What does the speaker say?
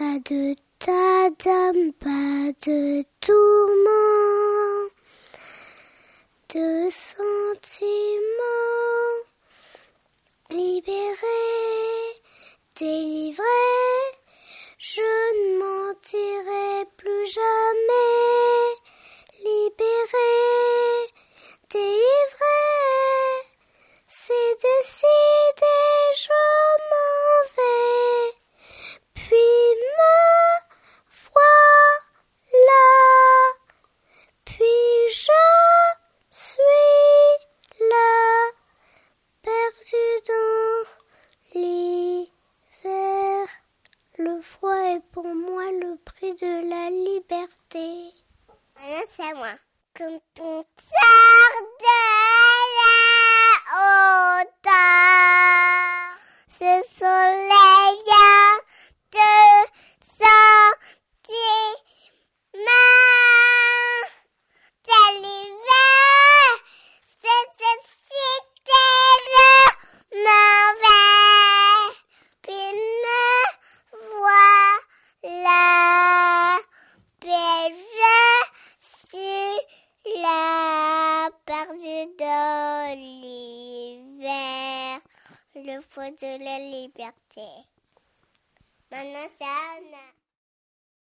Pas de tadam, pas de tourment, de sentiments libérés, délivrés. Je ne mentirai plus jamais, libéré, délivré. C'est décidé, Le froid est pour moi le prix de la liberté. Maintenant, c'est à moi. Quand on sort de la hauteur, ce sont les liens de sentiments. C'est l'hiver, c'est cité le mauvais. Puis me voilà, puis je là, perdu dans l'hiver, le feu de la liberté. Maintenant.